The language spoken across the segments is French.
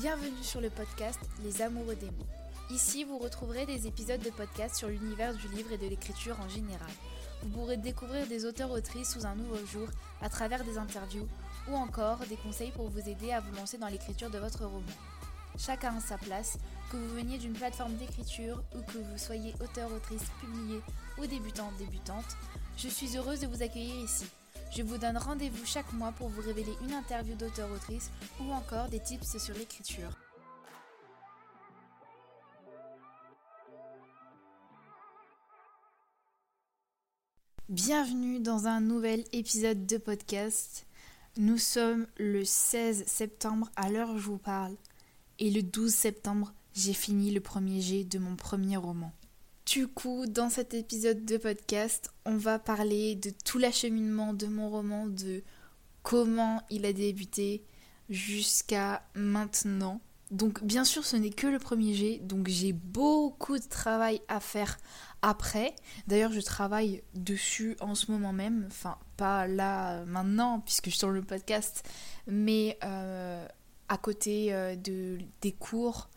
Bienvenue sur le podcast Les Amoureux des mots. Ici, vous retrouverez des épisodes de podcast sur l'univers du livre et de l'écriture en général. Vous pourrez découvrir des auteurs-autrices sous un nouveau jour à travers des interviews ou encore des conseils pour vous aider à vous lancer dans l'écriture de votre roman. Chacun a sa place, que vous veniez d'une plateforme d'écriture ou que vous soyez auteur-autrice publié ou débutant-débutante, je suis heureuse de vous accueillir ici. Je vous donne rendez-vous chaque mois pour vous révéler une interview d'auteur-autrice ou encore des tips sur l'écriture. Bienvenue dans un nouvel épisode de podcast. Nous sommes le 16 septembre à l'heure où je vous parle et le 12 septembre, j'ai fini le premier jet de mon premier roman. Du coup, dans cet épisode de podcast, on va parler de tout l'acheminement de mon roman, de comment il a débuté jusqu'à maintenant. Donc bien sûr ce n'est que le premier jet, donc j'ai beaucoup de travail à faire après. D'ailleurs je travaille dessus en ce moment même, enfin pas là maintenant puisque je tourne le podcast, mais euh, à côté euh, de, des cours,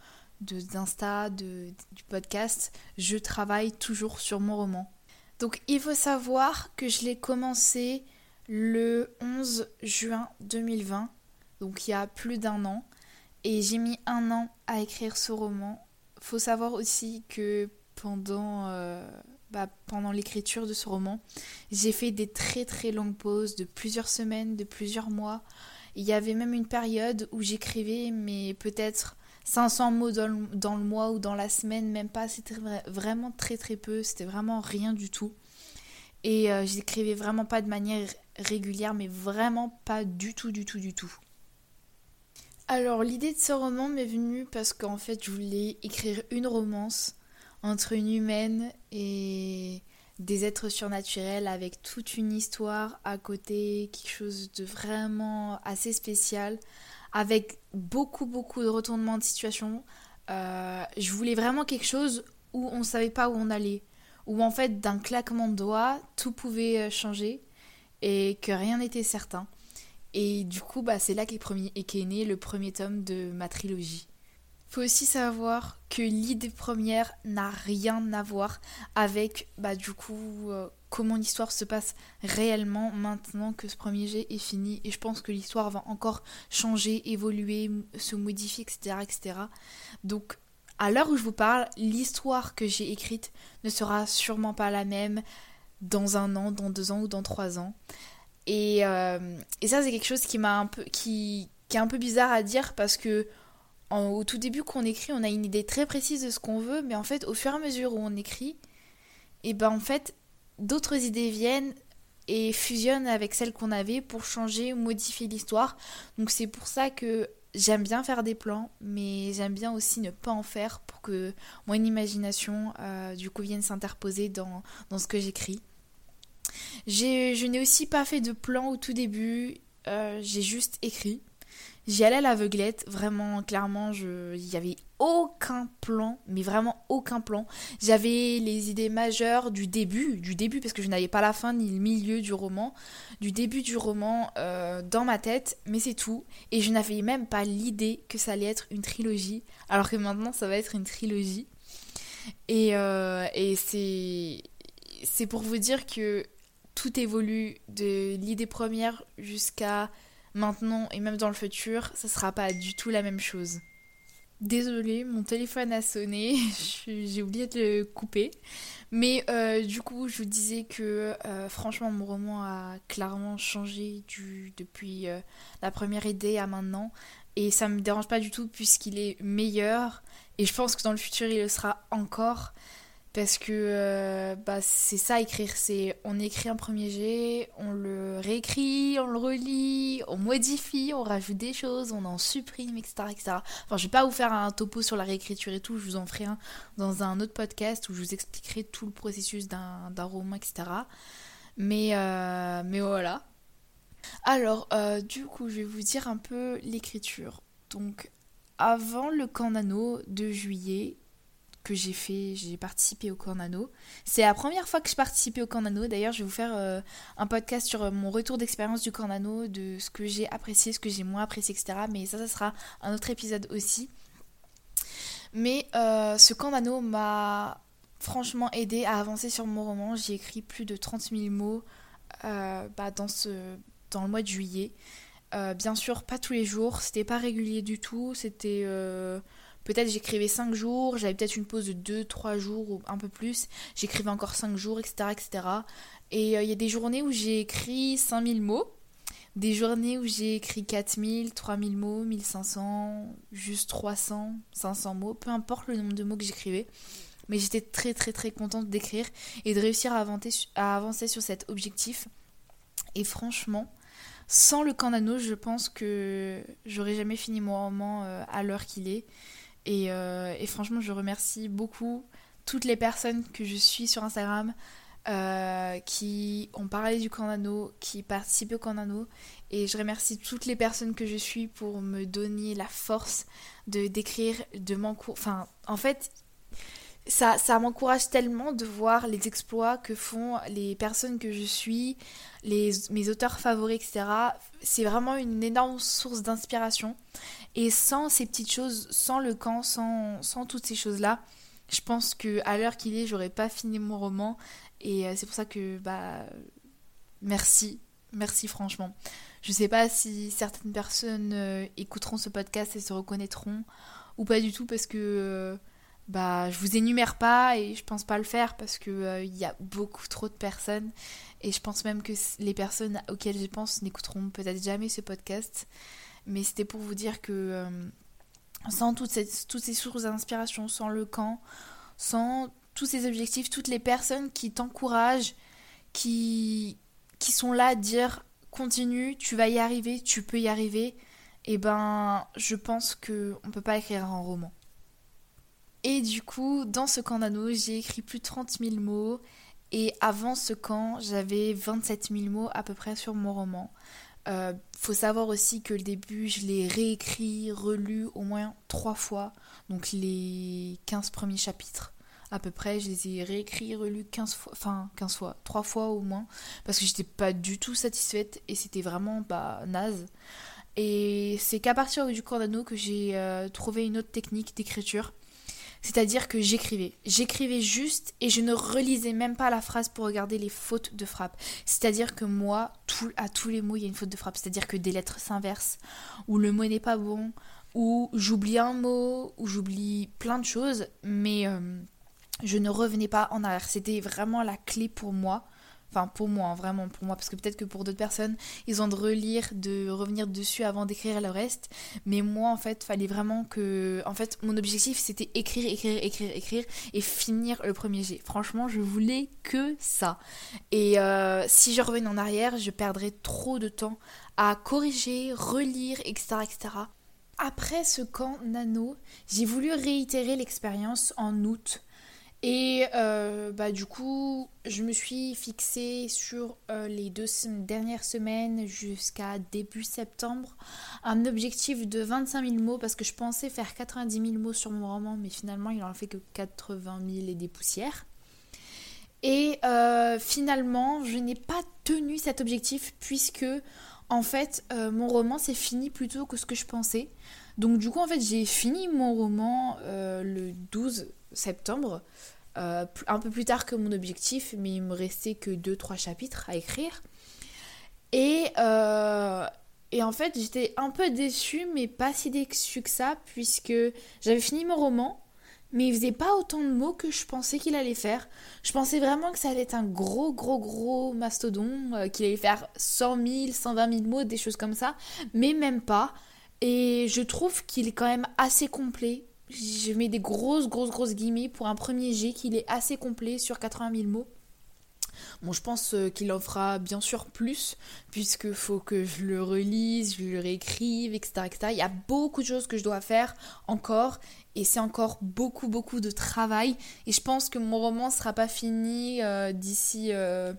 d'Insta, de, du podcast, je travaille toujours sur mon roman. Donc il faut savoir que je l'ai commencé le 11 juin 2020, donc il y a plus d'un an, et j'ai mis un an à écrire ce roman. Faut savoir aussi que pendant, euh, bah, pendant l'écriture de ce roman, j'ai fait des très très longues pauses de plusieurs semaines, de plusieurs mois. Il y avait même une période où j'écrivais, mais peut-être 500 mots dans le, mois ou dans la semaine, même pas. C'était vraiment très très peu. C'était vraiment rien du tout. Et euh, j'écrivais vraiment pas de manière régulière, mais vraiment pas du tout, du tout, du tout. Alors l'idée de ce roman m'est venue parce qu'en fait je voulais écrire une romance entre une humaine et des êtres surnaturels avec toute une histoire à côté, quelque chose de vraiment assez spécial, avec beaucoup beaucoup de retournements de situation. Euh, je voulais vraiment quelque chose où on ne savait pas où on allait, où en fait d'un claquement de doigts tout pouvait euh, changer et que rien n'était certain. Et du coup, bah, c'est là qu'est né le premier tome de ma trilogie. Faut aussi savoir que l'idée première n'a rien à voir avec bah, du coup euh, comment l'histoire se passe réellement maintenant que ce premier jet est fini et je pense que l'histoire va encore changer, évoluer, se modifier, etc. etc. Donc à l'heure où je vous parle, l'histoire que j'ai écrite ne sera sûrement pas la même dans un an, dans deux ans ou dans trois ans. Et, euh, ça c'est quelque chose qui m'a un peu qui est un peu bizarre à dire parce que au tout début qu'on écrit, on a une idée très précise de ce qu'on veut, mais en fait, au fur et à mesure où on écrit, et eh ben en fait, d'autres idées viennent et fusionnent avec celles qu'on avait pour changer ou modifier l'histoire. Donc c'est pour ça que j'aime bien faire des plans, mais j'aime bien aussi ne pas en faire pour que mon imagination euh, du coup vienne s'interposer dans, dans ce que j'écris. Je n'ai aussi pas fait de plan au tout début, euh, j'ai juste écrit. J'y allais à l'aveuglette, vraiment, clairement, il n'y avait aucun plan, mais vraiment aucun plan. J'avais les idées majeures du début, du début, parce que je n'avais pas la fin ni le milieu du roman, du début du roman euh, dans ma tête, mais c'est tout. Et je n'avais même pas l'idée que ça allait être une trilogie, alors que maintenant ça va être une trilogie. Et, euh, c'est, c'est pour vous dire que tout évolue de l'idée première jusqu'à maintenant et même dans le futur, ça sera pas du tout la même chose. Désolée, mon téléphone a sonné, j'ai oublié de le couper. Mais euh, du coup, je vous disais que euh, franchement, mon roman a clairement changé depuis euh, la première idée à maintenant. Et ça me dérange pas du tout puisqu'il est meilleur. Et je pense que dans le futur, il le sera encore parce que euh, bah, c'est ça écrire, c'est on écrit un premier jet, on le réécrit, on le relit, on modifie, on rajoute des choses, on en supprime, etc. etc. Enfin, je vais pas vous faire un topo sur la réécriture et tout, je vous en ferai un dans un autre podcast où je vous expliquerai tout le processus d'un roman, etc. Mais, euh, mais voilà. Alors, euh, du coup, je vais vous dire un peu l'écriture. Donc, avant le Canano de juillet, que j'ai fait, j'ai participé au Cornano. C'est la première fois que je participais au Cornano. D'ailleurs, je vais vous faire euh, un podcast sur euh, mon retour d'expérience du Cornano, de ce que j'ai apprécié, ce que j'ai moins apprécié, etc. Mais ça, ça sera un autre épisode aussi. Mais euh, ce Cornano m'a franchement aidé à avancer sur mon roman. J'ai écrit plus de 30 000 mots bah, dans, ce, dans le mois de juillet. bien sûr, pas tous les jours, c'était pas régulier du tout, c'était Peut-être j'écrivais 5 jours, j'avais peut-être une pause de 2-3 jours ou un peu plus. J'écrivais encore 5 jours, etc. etc. Et euh, il y a des journées où j'ai écrit 5000 mots, des journées où j'ai écrit 4000, 3000 mots, 1500, juste 300, 500 mots, peu importe le nombre de mots que j'écrivais. Mais j'étais très très très contente d'écrire et de réussir à avancer, sur cet objectif. Et franchement, sans le Canano, je pense que j'aurais jamais fini mon roman euh, à l'heure qu'il est. Euh, et, franchement, je remercie beaucoup toutes les personnes que je suis sur Instagram euh, qui ont parlé du Candano, qui participent au Candano. Et je remercie toutes les personnes que je suis pour me donner la force de d'écrire, de m'encourager. Enfin, en fait, ça, ça m'encourage tellement de voir les exploits que font les personnes que je suis, les, mes auteurs favoris, etc. C'est vraiment une énorme source d'inspiration. Et sans ces petites choses, sans le camp, sans, sans toutes ces choses-là, je pense que à l'heure qu'il est, j'aurais pas fini mon roman. Et euh, c'est pour ça que, bah, merci, merci franchement. Je sais pas si certaines personnes euh, écouteront ce podcast et se reconnaîtront ou pas du tout parce que euh, bah je vous énumère pas et je pense pas le faire parce que il y a beaucoup trop de personnes et je pense même que les personnes auxquelles je pense n'écouteront peut-être jamais ce podcast. Mais c'était pour vous dire que euh, sans toutes ces, sources d'inspiration, sans le camp, sans tous ces objectifs, toutes les personnes qui t'encouragent, qui, qui sont là à dire continue, tu vas y arriver, tu peux y arriver, et eh ben je pense que on peut pas écrire un roman. Et du coup, dans ce camp d'anneaux, j'ai écrit plus de 30 000 mots. Et avant ce camp, j'avais 27 000 mots à peu près sur mon roman. Euh, faut savoir aussi que le début, je l'ai réécrit, relu au moins trois fois. Donc les 15 premiers chapitres, à peu près, je les ai réécrits, relus 15 fois, enfin 15 fois, trois fois au moins, parce que j'étais pas du tout satisfaite et c'était vraiment bah, naze. Et c'est qu'à partir du Cordano que j'ai euh, trouvé une autre technique d'écriture c'est-à-dire que j'écrivais. J'écrivais juste et je ne relisais même pas la phrase pour regarder les fautes de frappe. C'est-à-dire que moi, à tous les mots, il y a une faute de frappe. C'est-à-dire que des lettres s'inversent, ou le mot n'est pas bon, ou j'oublie un mot, ou j'oublie plein de choses, mais euh, je ne revenais pas en arrière. C'était vraiment la clé pour moi Enfin, pour moi, hein, vraiment pour moi, parce que peut-être que pour d'autres personnes, ils ont de relire, de revenir dessus avant d'écrire le reste. Mais moi, en fait, fallait vraiment que. En fait, mon objectif, c'était écrire, écrire, écrire, écrire et finir le premier jet. Franchement, je voulais que ça. Et euh, si je revenais en arrière, je perdrais trop de temps à corriger, relire, etc. etc. Après ce camp nano, j'ai voulu réitérer l'expérience en août et euh, bah, du coup, je me suis fixée sur euh, les deux dernières semaines jusqu'à début septembre un objectif de 25 000 mots parce que je pensais faire 90 000 mots sur mon roman, mais finalement il en fait que 80 000 et des poussières. Et euh, finalement, je n'ai pas tenu cet objectif puisque en fait mon roman s'est fini plus tôt que ce que je pensais. Donc du coup, en fait, j'ai fini mon roman le 12 septembre. Euh, un peu plus tard que mon objectif, mais il me restait que 2-3 chapitres à écrire. Et, euh, et en fait, j'étais un peu déçue, mais pas si déçue que ça, puisque j'avais fini mon roman, mais il faisait pas autant de mots que je pensais qu'il allait faire. Je pensais vraiment que ça allait être un gros, gros, gros mastodon, euh, qu'il allait faire 100 000, 120 000 mots, des choses comme ça, mais même pas. Et je trouve qu'il est quand même assez complet je mets des grosses, grosses, grosses guillemets pour un premier jet qu'il est assez complet sur 80 000 mots. Bon, je pense euh, qu'il en fera bien sûr plus, puisque faut que je le relise, je le réécrive, etc., etc. Il y a beaucoup de choses que je dois faire encore, et c'est encore beaucoup, beaucoup de travail. Et je pense que mon roman sera pas fini euh, d'ici. Euh,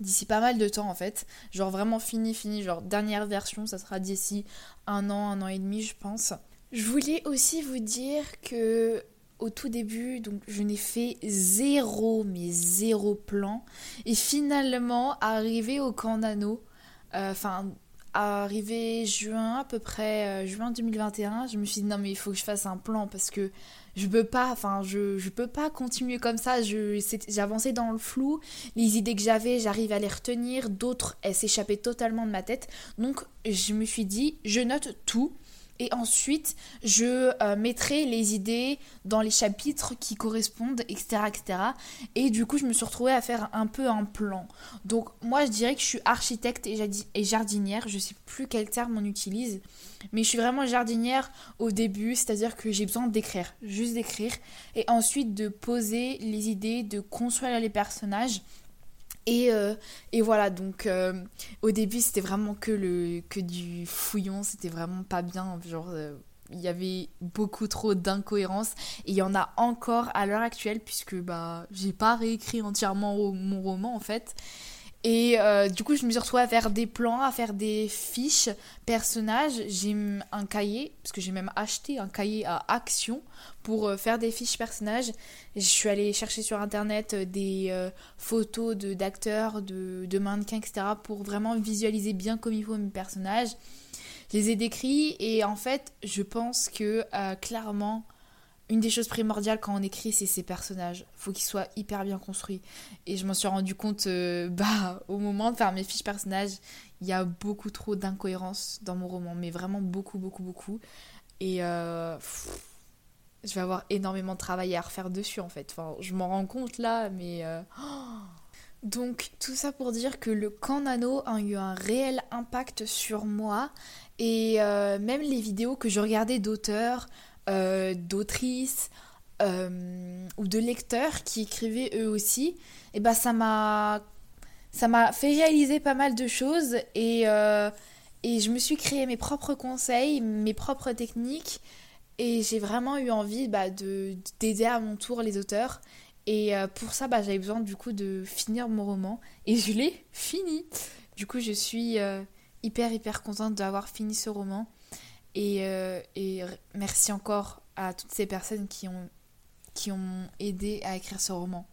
d'ici pas mal de temps en fait. Genre vraiment fini, fini, genre dernière version, ça sera d'ici un an, un an et demi je pense. Je voulais aussi vous dire que au tout début, donc je n'ai fait zéro, mais zéro plan. Et finalement, arrivé au camp nano, euh, enfin, arrivé juin, à peu près juin 2021, je me suis dit non, mais il faut que je fasse un plan parce que je peux pas, enfin, je, je peux pas continuer comme ça. J'avançais dans le flou. Les idées que j'avais, j'arrive à les retenir. D'autres, elles s'échappaient totalement de ma tête. Donc, je me suis dit, je note tout et ensuite je euh, mettrai les idées dans les chapitres qui correspondent, etc., etc. Et du coup, je me suis retrouvée à faire un peu un plan. Donc, moi, je dirais que je suis architecte et jardinière. Je sais plus quel terme on utilise, mais je suis vraiment jardinière au début, c'est-à-dire que j'ai besoin d'écrire, juste d'écrire, et ensuite de poser les idées, de construire les personnages et, euh, et, voilà, donc euh, au début c'était vraiment que, le, que du fouillon, c'était vraiment pas bien. Genre, euh, il y avait beaucoup trop d'incohérences et il y en a encore à l'heure actuelle puisque bah, j'ai pas réécrit entièrement mon roman en fait. Et du coup, je me suis retrouvée à faire des plans, à faire des fiches personnages. J'ai un cahier, parce que j'ai même acheté un cahier à action pour euh, faire des fiches personnages. Je suis allée chercher sur internet euh, des euh, photos d'acteurs, de, de, mannequins, etc. pour vraiment visualiser bien comme il faut mes personnages. Je les ai décrits et en fait, je pense que clairement, une des choses primordiales quand on écrit, c'est ses personnages. Faut qu'ils soient hyper bien construits. Et je m'en suis rendu compte bah, au moment de faire mes fiches personnages, il y a beaucoup trop d'incohérences dans mon roman, mais vraiment beaucoup, beaucoup, beaucoup. Et je vais avoir énormément de travail à refaire dessus en fait. Enfin, je m'en rends compte là, mais. Euh, Donc tout ça pour dire que le camp nano a eu un réel impact sur moi et euh, même les vidéos que je regardais d'auteurs, euh, d'autrices ou de lecteurs qui écrivaient eux aussi, et eh ben ça m'a ça m'a fait réaliser pas mal de choses et et je me suis créé mes propres conseils, mes propres techniques et j'ai vraiment eu envie bah, d'aider à mon tour les auteurs. Et euh, pour ça, bah, j'avais besoin du coup de finir mon roman. Et je l'ai fini. Du coup, je suis euh, hyper, hyper contente d'avoir fini ce roman. Et, euh, merci encore à toutes ces personnes qui ont, qui ont aidé à écrire ce roman.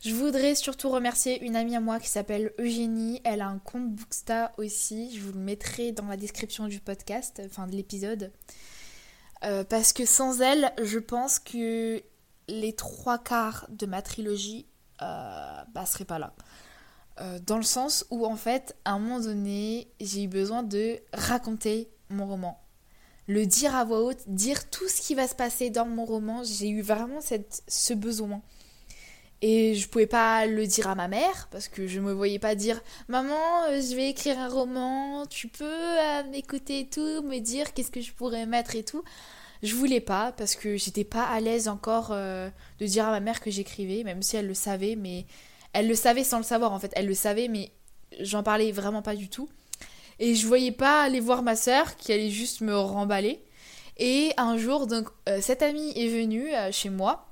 Je voudrais surtout remercier une amie à moi qui s'appelle Eugénie. Elle a un compte Booksta aussi. Je vous le mettrai dans la description du podcast, enfin de l'épisode. Euh, parce que sans elle, je pense que les trois quarts de ma trilogie euh, bah, seraient pas là. Euh, dans le sens où, en fait, à un moment donné, j'ai eu besoin de raconter mon roman. Le dire à voix haute, dire tout ce qui va se passer dans mon roman, j'ai eu vraiment cette, ce besoin. Et je pouvais pas le dire à ma mère parce que je me voyais pas dire Maman, euh, je vais écrire un roman, tu peux euh, m'écouter et tout, me dire qu'est-ce que je pourrais mettre et tout. Je voulais pas parce que j'étais pas à l'aise encore euh, de dire à ma mère que j'écrivais, même si elle le savait, mais elle le savait sans le savoir en fait. Elle le savait, mais j'en parlais vraiment pas du tout. Et je voyais pas aller voir ma soeur qui allait juste me remballer. Et un jour, donc, cette amie est venue chez moi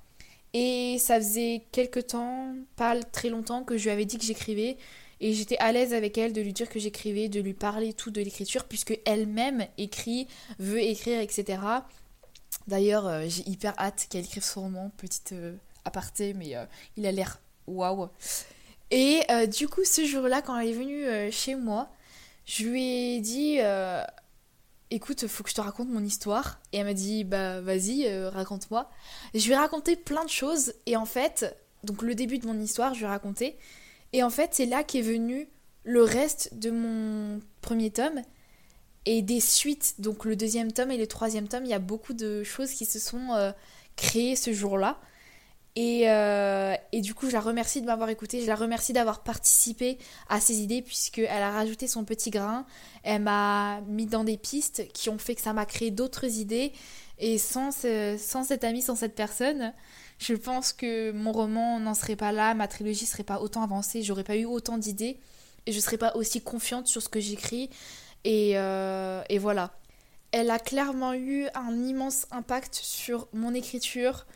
et ça faisait quelque temps, pas très longtemps, que je lui avais dit que j'écrivais. Et j'étais à l'aise avec elle de lui dire que j'écrivais, de lui parler tout de l'écriture, puisque elle-même écrit, veut écrire, etc. D'ailleurs, euh, j'ai hyper hâte qu'elle écrive son roman, petite euh, aparté, mais euh, il a l'air waouh. Et du coup, ce jour-là, quand elle est venue chez moi, je lui ai dit écoute, faut que je te raconte mon histoire. Et elle m'a dit, bah vas-y, euh, raconte-moi. Je lui ai raconté plein de choses. Et en fait, donc le début de mon histoire, je lui ai raconté. Et en fait, c'est là qu'est venu le reste de mon premier tome. Et des suites, donc le deuxième tome et le troisième tome, il y a beaucoup de choses qui se sont euh, créées ce jour-là. Euh, et, du coup, je la remercie de m'avoir écouté, je la remercie d'avoir participé à ces idées, puisqu'elle a rajouté son petit grain, elle m'a mis dans des pistes qui ont fait que ça m'a créé d'autres idées. Et sans, sans cette amie, sans cette personne, je pense que mon roman n'en serait pas là, ma trilogie serait pas autant avancée, j'aurais pas eu autant d'idées, et je serais pas aussi confiante sur ce que j'écris. Et, euh, et voilà. Elle a clairement eu un immense impact sur mon écriture,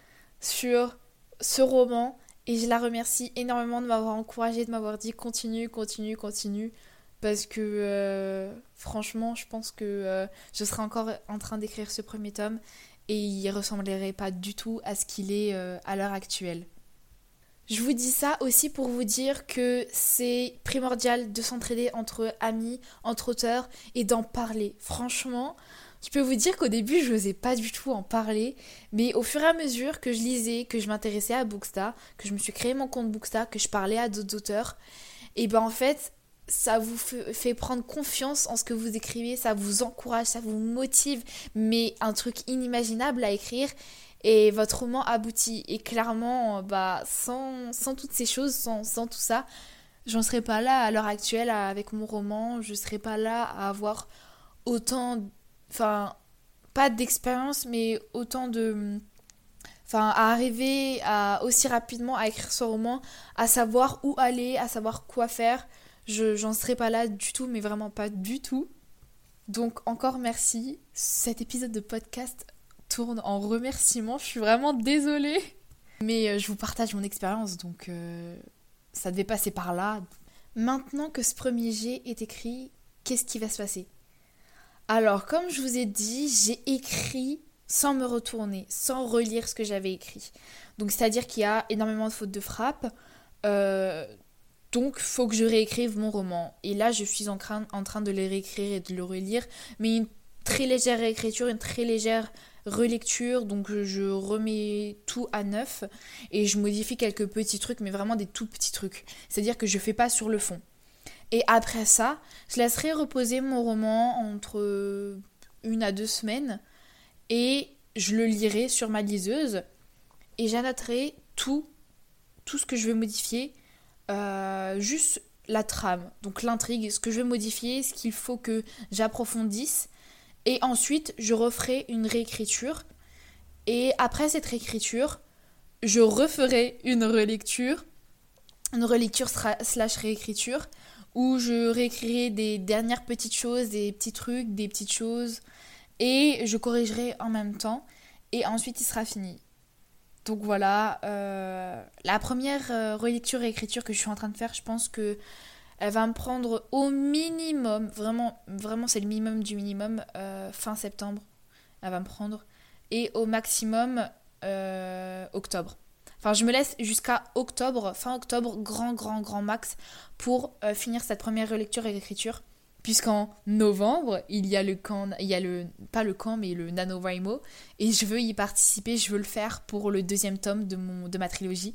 sur ce roman et je la remercie énormément de m'avoir encouragé, de m'avoir dit continue, continue, continue. Parce que euh, franchement, je pense que euh, je serai encore en train d'écrire ce premier tome et il ressemblerait pas du tout à ce qu'il est euh, à l'heure actuelle. Je vous dis ça aussi pour vous dire que c'est primordial de s'entraider entre amis, entre auteurs et d'en parler. Franchement, je peux vous dire qu'au début, je n'osais pas du tout en parler, mais au fur et à mesure que je lisais, que je m'intéressais à Booksta, que je me suis créé mon compte Booksta, que je parlais à d'autres auteurs, et ben en fait, ça vous fait prendre confiance en ce que vous écrivez, ça vous encourage, ça vous motive, mais un truc inimaginable à écrire et votre roman aboutit. Et clairement, bah, sans, sans toutes ces choses, sans, sans tout ça, j'en serais pas là à l'heure actuelle avec mon roman, je serais pas là à avoir autant, enfin, pas d'expérience, mais autant de enfin à arriver à aussi rapidement à écrire ce roman, à savoir où aller, à savoir quoi faire. Je j'en serais pas là du tout, mais vraiment pas du tout. Donc encore merci. Cet épisode de podcast tourne en remerciement. Je suis vraiment désolée. Mais euh, je vous partage mon expérience, donc euh, ça devait passer par là. Maintenant que ce premier jet est écrit, qu'est-ce qui va se passer? Alors, comme je vous ai dit, j'ai écrit sans me retourner, sans relire ce que j'avais écrit. Donc, c'est-à-dire qu'il y a énormément de fautes de frappe. Euh, donc, faut que je réécrive mon roman. Et là, je suis en train, de le réécrire et de le relire. Mais une très légère réécriture, une très légère relecture, donc je remets tout à neuf et je modifie quelques petits trucs, mais vraiment des tout petits trucs. C'est-à-dire que je fais pas sur le fond. Et après ça, je laisserai reposer mon roman entre une à deux semaines et je le lirai sur ma liseuse et j'annoterai tout, tout ce que je veux modifier, euh, juste la trame, donc l'intrigue, ce que je veux modifier, ce qu'il faut que j'approfondisse et ensuite, je referai une réécriture. Et après cette réécriture, je referai une relecture, une relecture slash réécriture, où je réécrirai des dernières petites choses, des petits trucs, des petites choses, et je corrigerai en même temps. Et ensuite, il sera fini. Donc voilà, euh, la première euh, relecture réécriture que je suis en train de faire, je pense que elle va me prendre au minimum, vraiment, vraiment c'est le minimum du minimum, euh, fin septembre. Elle va me prendre. Et au maximum, octobre. Enfin, je me laisse jusqu'à octobre, fin octobre, grand, grand, grand max, pour euh, finir cette première relecture et écriture puisqu'en novembre, il y a le camp, il y a le, pas le camp, mais le NaNoWriMo, et je veux y participer, je veux le faire pour le deuxième tome de, mon, de ma trilogie.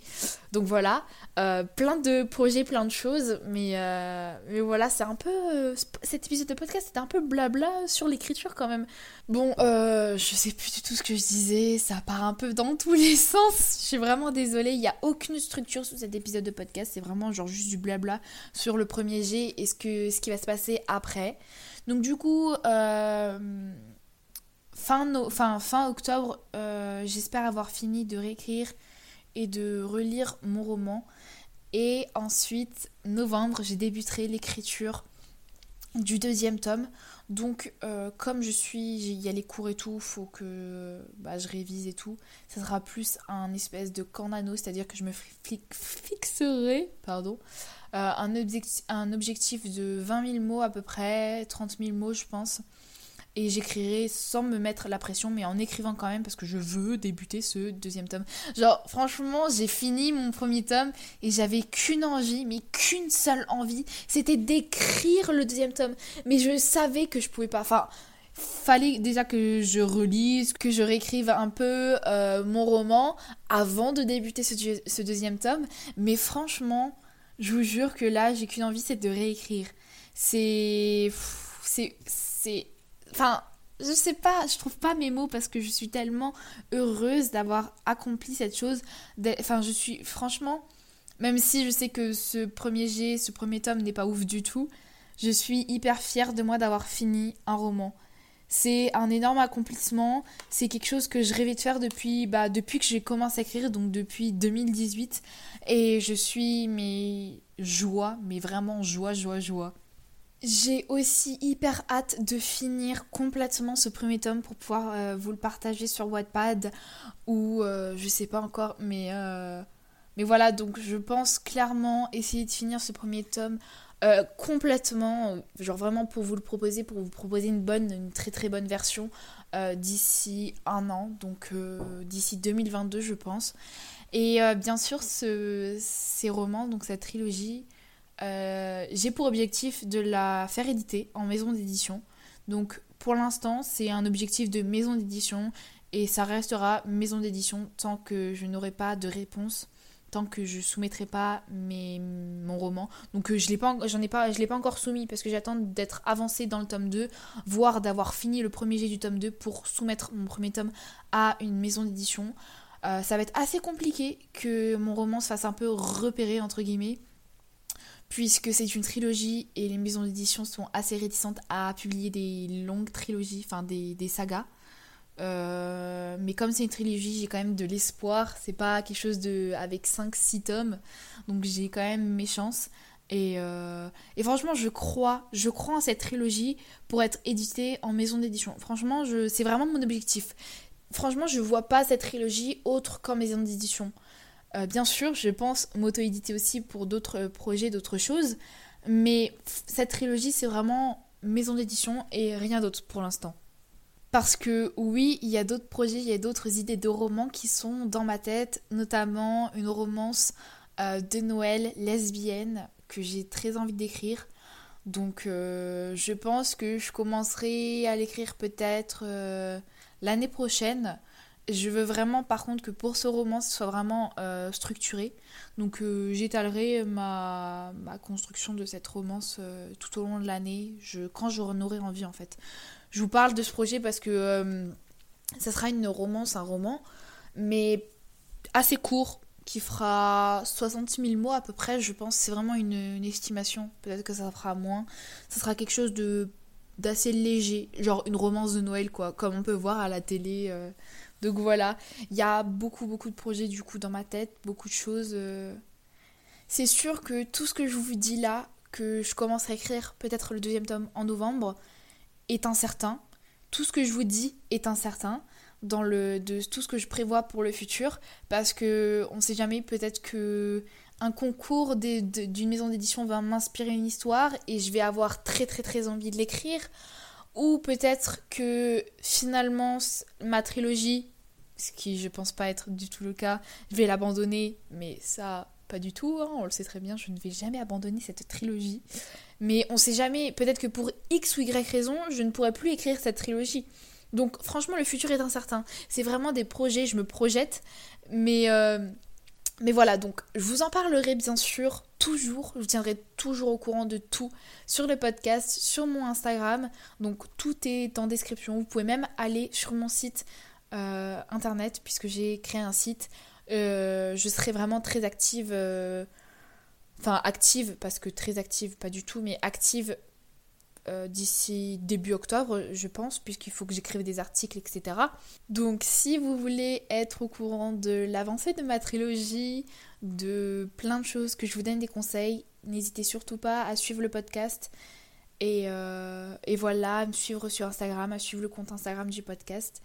Donc voilà, euh, plein de projets, plein de choses, mais, euh, mais voilà, c'est un peu, euh, cet épisode de podcast, c'était un peu blabla sur l'écriture quand même. Bon, je sais plus du tout ce que je disais, ça part un peu dans tous les sens, je suis vraiment désolée, il n'y a aucune structure sous cet épisode de podcast, c'est vraiment genre juste du blabla sur le premier G et ce, que, ce qui va se passer à après. Donc du coup, euh, fin, fin, octobre, euh, j'espère avoir fini de réécrire et de relire mon roman. Et ensuite, novembre, j'ai débuté l'écriture du deuxième tome. Donc, euh, comme je suis, il y a les cours et tout, faut que bah, je révise et tout. Ça sera plus un espèce de canano, c'est-à-dire que je me fixerai, pardon, euh, un, objectif, de 20 000 mots à peu près, 30 000 mots, je pense. Et j'écrirai sans me mettre la pression, mais en écrivant quand même parce que je veux débuter ce deuxième tome. Genre, franchement, j'ai fini mon premier tome et j'avais qu'une envie, mais qu'une seule envie, c'était d'écrire le deuxième tome. Mais je savais que je pouvais pas. Enfin, fallait déjà que je relise, que je réécrive un peu euh, mon roman avant de débuter ce, deuxième tome. Mais franchement, je vous jure que là, j'ai qu'une envie, c'est de réécrire. C'est. C'est. C'est Enfin, je sais pas, je trouve pas mes mots parce que je suis tellement heureuse d'avoir accompli cette chose. Enfin, je suis franchement, même si je sais que ce premier G, ce premier tome n'est pas ouf du tout, je suis hyper fière de moi d'avoir fini un roman. C'est un énorme accomplissement, c'est quelque chose que je rêvais de faire depuis, bah, depuis que j'ai commencé à écrire, donc depuis 2018. Et je suis, mais joie, mais vraiment joie, joie, joie. J'ai aussi hyper hâte de finir complètement ce premier tome pour pouvoir euh, vous le partager sur Wattpad ou euh, je sais pas encore, mais, euh, mais voilà, donc je pense clairement essayer de finir ce premier tome euh, complètement, genre vraiment pour vous le proposer, pour vous proposer une bonne, une très très bonne version d'ici un an, donc d'ici 2022 je pense. Et bien sûr, ce, ces romans, donc cette trilogie, j'ai pour objectif de la faire éditer en maison d'édition. Donc pour l'instant, c'est un objectif de maison d'édition et ça restera maison d'édition tant que je n'aurai pas de réponse tant que je soumettrai pas mon roman. Donc euh, je l'ai pas j'en ai pas je l'ai pas encore soumis parce que j'attends d'être avancé dans le tome 2, voire d'avoir fini le premier jet du tome 2 pour soumettre mon premier tome à une maison d'édition. Euh, ça va être assez compliqué que mon roman se fasse un peu repérer entre guillemets puisque c'est une trilogie et les maisons d'édition sont assez réticentes à publier des longues trilogies, enfin des sagas. Euh, mais comme c'est une trilogie, j'ai quand même de l'espoir. C'est pas quelque chose de avec 5-6 tomes. Donc j'ai quand même mes chances. Et, euh, et, franchement, je crois, je crois en cette trilogie pour être éditée en maison d'édition. Franchement, c'est vraiment mon objectif. Franchement, je vois pas cette trilogie autre qu'en maison d'édition. Euh, bien sûr, je pense m'auto-éditer aussi pour d'autres projets, d'autres choses. Mais cette trilogie, c'est vraiment maison d'édition et rien d'autre pour l'instant. Parce que oui, il y a d'autres projets, il y a d'autres idées de romans qui sont dans ma tête, notamment une romance euh, de Noël lesbienne que j'ai très envie d'écrire. Donc euh, je pense que je commencerai à l'écrire peut-être euh, l'année prochaine. Je veux vraiment par contre que pour ce roman ce soit vraiment structuré. Donc j'étalerai ma, construction de cette romance tout au long de l'année, quand j'en aurai envie en fait. Je vous parle de ce projet parce que euh, ça sera une romance, un roman, mais assez court, qui fera 66 000 mots à peu près, je pense. C'est vraiment une, estimation. Peut-être que ça fera moins. Ça sera quelque chose de d'assez léger, genre une romance de Noël, quoi, comme on peut voir à la télé. Donc voilà, il y a beaucoup, beaucoup de projets du coup dans ma tête, beaucoup de choses. Euh. C'est sûr que tout ce que je vous dis là, que je commence à écrire peut-être le deuxième tome en novembre, est incertain. Tout ce que je vous dis est incertain dans le de tout ce que je prévois pour le futur parce que on sait jamais peut-être que un concours d'une maison d'édition va m'inspirer une histoire et je vais avoir très très très envie de l'écrire ou peut-être que finalement ma trilogie ce qui je pense pas être du tout le cas je vais l'abandonner mais ça pas du tout hein, on le sait très bien je ne vais jamais abandonner cette trilogie mais on sait jamais, peut-être que pour X ou Y raison, je ne pourrais plus écrire cette trilogie. Donc franchement, le futur est incertain. C'est vraiment des projets, je me projette. Mais, euh, mais voilà, donc je vous en parlerai bien sûr toujours. Je tiendrai toujours au courant de tout sur le podcast, sur mon Instagram. Donc tout est en description. Vous pouvez même aller sur mon site euh, internet, puisque j'ai créé un site. Euh, je serai vraiment très active enfin active, parce que très active, pas du tout, mais active euh, d'ici début octobre, je pense, puisqu'il faut que j'écrive des articles, etc. Donc si vous voulez être au courant de l'avancée de ma trilogie, de plein de choses, que je vous donne des conseils, n'hésitez surtout pas à suivre le podcast. Et, euh, et voilà, à me suivre sur Instagram, à suivre le compte Instagram du podcast.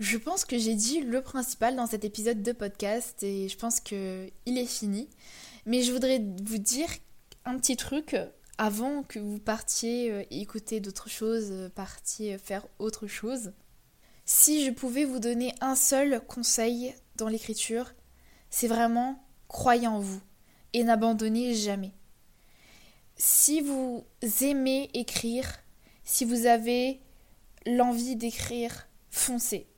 Je pense que j'ai dit le principal dans cet épisode de podcast et je pense que il est fini. Mais je voudrais vous dire un petit truc avant que vous partiez euh, écouter d'autres choses, euh, partiez faire autre chose. Si je pouvais vous donner un seul conseil dans l'écriture, c'est vraiment croyez en vous et n'abandonnez jamais. Si vous aimez écrire, si vous avez l'envie d'écrire, foncez.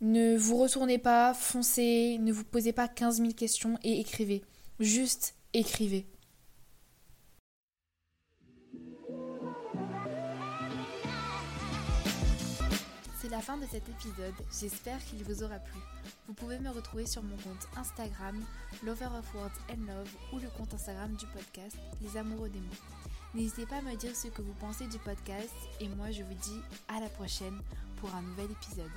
Ne vous retournez pas, foncez, ne vous posez pas 15 000 questions et écrivez. Juste écrivez. c'est la fin de cet épisode, j'espère qu'il vous aura plu. Vous pouvez me retrouver sur mon compte Instagram, Lover of Words and Love, ou le compte Instagram du podcast, Les Amoureux des mots. N'hésitez pas à me dire ce que vous pensez du podcast, et moi je vous dis à la prochaine pour un nouvel épisode.